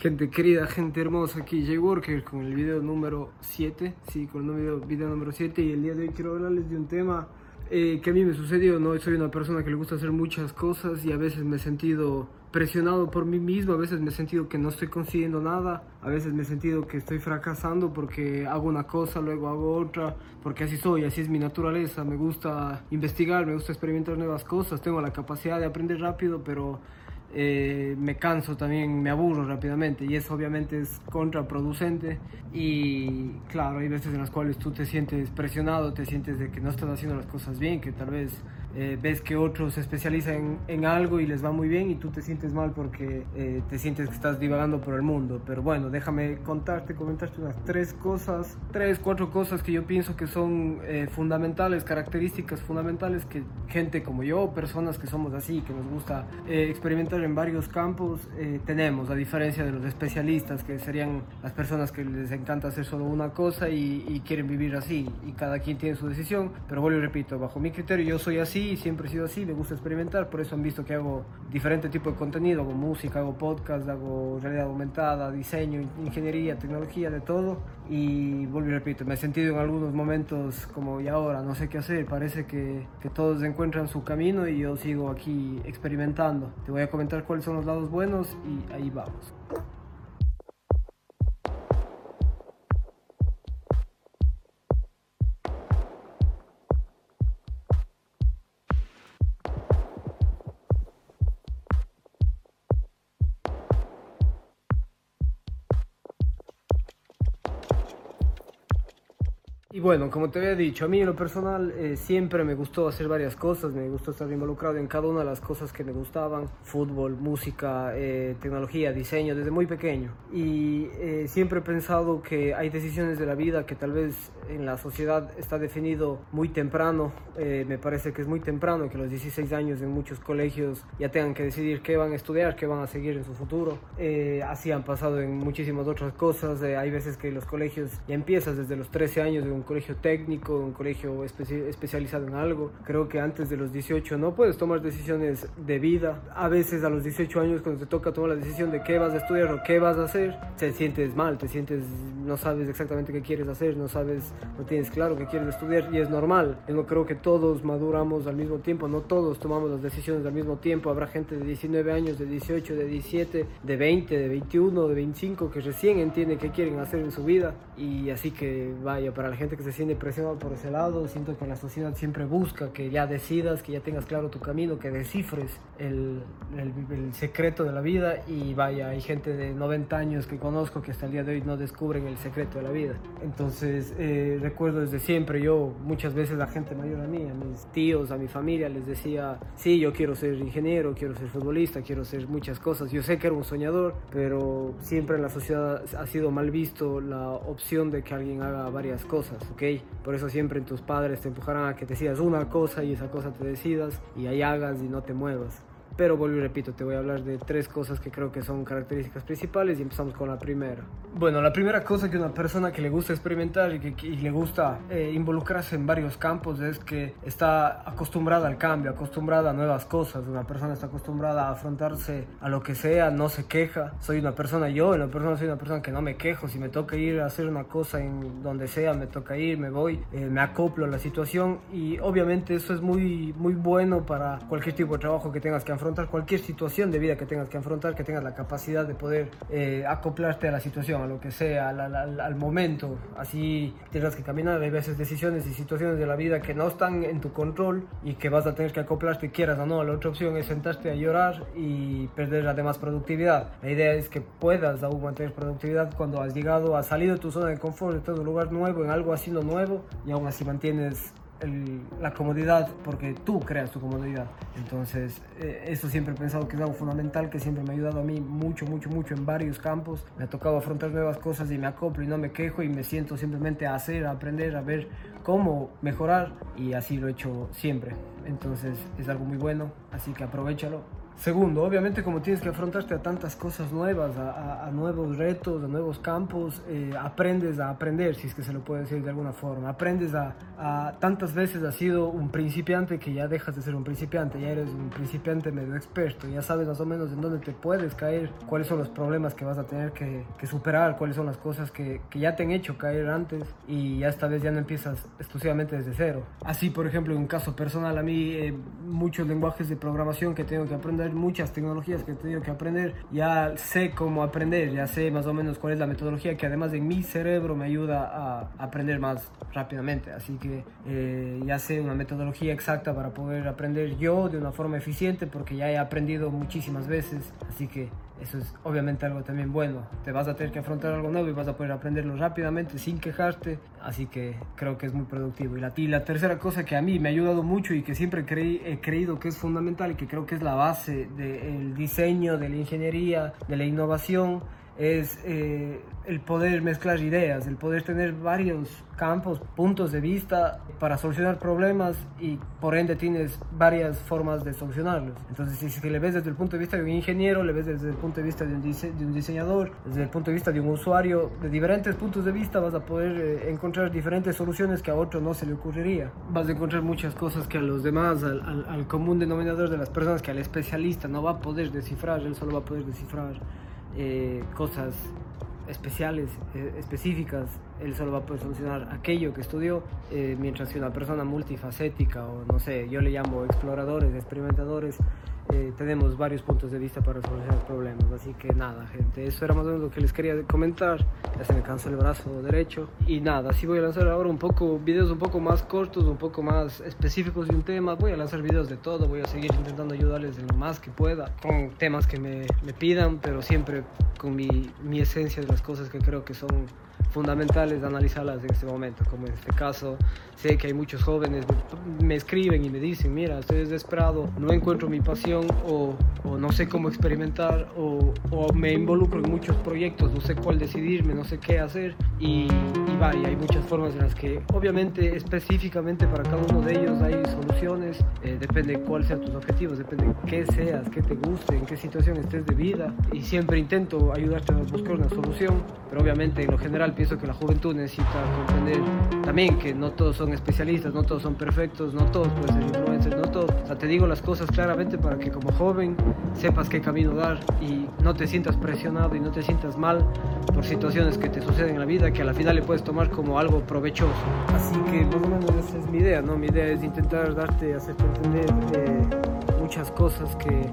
Gente querida, gente hermosa, aquí Jay Worker con el video número 7, sí, con el video, video número 7 y el día de hoy quiero hablarles de un tema eh, que a mí me sucedió, ¿no? Soy una persona que le gusta hacer muchas cosas y a veces me he sentido presionado por mí mismo, a veces me he sentido que no estoy consiguiendo nada, a veces me he sentido que estoy fracasando porque hago una cosa, luego hago otra, porque así soy, así es mi naturaleza, me gusta investigar, me gusta experimentar nuevas cosas, tengo la capacidad de aprender rápido, pero eh, me canso también, me aburro rápidamente y eso obviamente es contraproducente. Y claro, hay veces en las cuales tú te sientes presionado, te sientes de que no estás haciendo las cosas bien, que tal vez eh, ves que otros se especializan en, algo y les va muy bien y tú te sientes mal porque eh, te sientes que estás divagando por el mundo. Pero bueno, déjame contarte, comentarte unas tres cosas, tres, cuatro cosas que yo pienso que son fundamentales, características fundamentales que gente como yo, personas que somos así, que nos gusta experimentar en varios campos eh, tenemos, a diferencia de los especialistas, que serían las personas que les encanta hacer solo una cosa y, quieren vivir así, y cada quien tiene su decisión, pero vuelvo y repito, bajo mi criterio yo soy así, y siempre he sido así, me gusta experimentar, por eso han visto que hago diferente tipo de contenido, hago música, hago podcast, hago realidad aumentada, diseño, ingeniería, tecnología, de todo, y vuelvo y repito, me he sentido en algunos momentos como y ahora, no sé qué hacer, parece que, que todos encuentran su camino y yo sigo aquí experimentando. Te voy a comentar cuáles son los lados buenos y ahí vamos. Y bueno, como te había dicho, a mí en lo personal eh, siempre me gustó hacer varias cosas, me gustó estar involucrado en cada una de las cosas que me gustaban, fútbol, música, eh, tecnología, diseño, desde muy pequeño. Y eh, siempre he pensado que hay decisiones de la vida que tal vez en la sociedad está definido muy temprano, me parece que es muy temprano que los 16 años en muchos colegios ya tengan que decidir qué van a estudiar, qué van a seguir en su futuro. así han pasado en muchísimas otras cosas, hay veces que los colegios ya empiezas desde los 13 años de un colegio técnico, un colegio especializado en algo. Creo que antes de los 18 no puedes tomar decisiones de vida. A veces a los 18 años cuando te toca tomar la decisión de qué vas a estudiar o qué vas a hacer, te sientes mal, te sientes, no sabes exactamente qué quieres hacer, no sabes, no tienes claro qué quieres estudiar y es normal. Yo no creo que todos maduramos al mismo tiempo, no todos tomamos las decisiones al mismo tiempo. Habrá gente de 19 años, de 18, de 17, de 20, de 21, de 25 que recién entiende qué quieren hacer en su vida y así que vaya, para la gente que se siente presionado por ese lado. Siento que la sociedad siempre busca que ya decidas, que ya tengas claro tu camino, que descifres el, el, secreto de la vida. Y vaya, hay gente de 90 años que conozco que hasta el día de hoy no descubren el secreto de la vida. Entonces, eh, recuerdo desde siempre, yo muchas veces la gente mayor a mí, a mis tíos, a mi familia, les decía, sí, yo quiero ser ingeniero, quiero ser futbolista, quiero ser muchas cosas. Yo sé que era un soñador, pero siempre en la sociedad ha sido mal visto la opción de que alguien haga varias cosas, ¿ok? Por eso siempre tus padres te empujarán a que te decidas una cosa y esa cosa te decidas y ahí hagas y no te muevas. Pero vuelvo y repito, te voy a hablar de tres cosas que creo que son características principales y empezamos con la primera. Bueno, la primera cosa que una persona que le gusta experimentar y que le gusta eh, involucrarse en varios campos es que está acostumbrada al cambio, acostumbrada a nuevas cosas. Una persona está acostumbrada a afrontarse a lo que sea, no se queja. Soy una persona, yo en la persona soy una persona que no me quejo. Si me toca ir a hacer una cosa en donde sea, me toca ir, me voy, eh, me acoplo a la situación y obviamente eso es muy, muy bueno para cualquier tipo de trabajo que tengas que afrontar cualquier situación de vida que tengas que afrontar, que tengas la capacidad de poder eh, acoplarte a la situación, a lo que sea, al, momento. Así tendrás que caminar. Hay veces decisiones y situaciones de la vida que no están en tu control y que vas a tener que acoplarte, quieras o no. La otra opción es sentarte a llorar y perder además productividad. La idea es que puedas aún mantener productividad cuando has llegado, has salido de tu zona de confort, de todo un lugar nuevo, en algo así nuevo y aún así mantienes la comodidad porque tú creas tu comodidad. Entonces, eh, eso siempre he pensado que es algo fundamental que siempre me ha ayudado a mí mucho, mucho, mucho en varios campos. Me ha tocado afrontar nuevas cosas y me acoplo y no me quejo y me siento simplemente a hacer, a aprender, a ver cómo mejorar y así lo he hecho siempre. Entonces, es algo muy bueno, así que aprovechalo Segundo, obviamente como tienes que afrontarte a tantas cosas nuevas, a, nuevos retos, a nuevos campos, eh, aprendes a aprender, si es que se lo puede decir de alguna forma. Aprendes a, a, tantas veces has sido un principiante que ya dejas de ser un principiante, ya eres un principiante medio experto, ya sabes más o menos en dónde te puedes caer, cuáles son los problemas que vas a tener que, que superar, cuáles son las cosas que, que, ya te han hecho caer antes y ya esta vez ya no empiezas exclusivamente desde cero. Así, por ejemplo, en un caso personal, a mí eh, muchos lenguajes de programación que tengo que aprender muchas tecnologías que he tenido que aprender, ya sé cómo aprender, ya sé más o menos cuál es la metodología que además en mi cerebro me ayuda a aprender más rápidamente. Así que eh, ya sé una metodología exacta para poder aprender yo de una forma eficiente porque ya he aprendido muchísimas veces. Así que eso es obviamente algo también bueno. Te vas a tener que afrontar algo nuevo y vas a poder aprenderlo rápidamente sin quejarte. Así que creo que es muy productivo. Y la, y la tercera cosa que a mí me ha ayudado mucho y que siempre creí, he creído que es fundamental y que creo que es la base del diseño, de la ingeniería, de la innovación, es eh, el poder mezclar ideas, el poder tener varios campos, puntos de vista para solucionar problemas y por ende tienes varias formas de solucionarlos. Entonces, si, si le ves desde el punto de vista de un ingeniero, le ves desde el punto de vista de un, diseñador, desde el punto de vista de un usuario, de diferentes puntos de vista vas a poder eh, encontrar diferentes soluciones que a otro no se le ocurriría. Vas a encontrar muchas cosas que a los demás, al, al común denominador de las personas, que al especialista no va a poder descifrar, él solo va a poder descifrar eh, cosas especiales, eh, específicas, él solo va a poder solucionar aquello que estudió, eh, mientras que una persona multifacética o no sé, yo le llamo exploradores, experimentadores, eh, tenemos varios puntos de vista para resolver problemas. Así que nada, gente, eso era más o menos lo que les quería comentar. Ya se me cansó el brazo derecho. Y nada, así voy a lanzar ahora un poco videos un poco más cortos, un poco más específicos de un tema. Voy a lanzar videos de todo, voy a seguir intentando ayudarles en lo más que pueda, con temas que me, me pidan, pero siempre con mi, mi esencia de las cosas que creo que son fundamentales de analizarlas en este momento, como en este caso sé que hay muchos jóvenes me escriben y me dicen, mira, estoy desesperado, no encuentro mi pasión o, o no sé cómo experimentar o, o, me involucro en muchos proyectos, no sé cuál decidirme, no sé qué hacer y, y hay muchas formas en las que obviamente específicamente para cada uno de ellos hay soluciones, eh, depende cuáles sean tus objetivos, depende qué seas, qué te guste, en qué situación estés de vida y siempre intento ayudarte a buscar una solución, pero obviamente en lo general pienso que la juventud necesita comprender también que no todos son especialistas, no todos son perfectos, no todos pueden ser influencers, no todos. O sea, te digo las cosas claramente para que como joven sepas qué camino dar y no te sientas presionado y no te sientas mal por situaciones que te suceden en la vida que a la final le puedes tomar como algo provechoso. Así que más o menos esa es mi idea, ¿no? Mi idea es intentar darte, hacerte entender eh, muchas cosas que,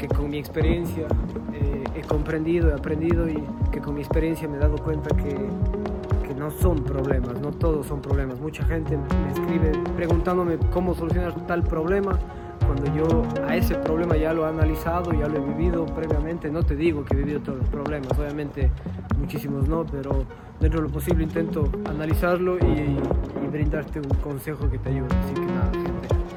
que con mi experiencia eh, he comprendido, he aprendido y que con mi experiencia me he dado cuenta que, que, no son problemas, no todos son problemas. Mucha gente me escribe preguntándome cómo solucionar tal problema cuando yo a ese problema ya lo he analizado, ya lo he vivido previamente. No te digo que he vivido todos los problemas, obviamente muchísimos no, pero dentro de lo posible intento analizarlo y, y brindarte un consejo que te ayude. Así que nada, gente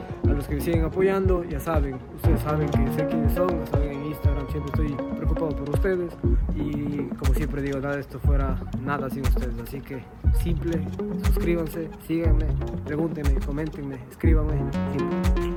que me siguen apoyando, ya saben, ustedes saben que sé quiénes son, saben en Instagram, siempre estoy preocupado por ustedes y como siempre digo, nada de esto fuera nada sin ustedes, así que simple, suscríbanse, síganme, pregúntenme, coméntenme, escríbanme.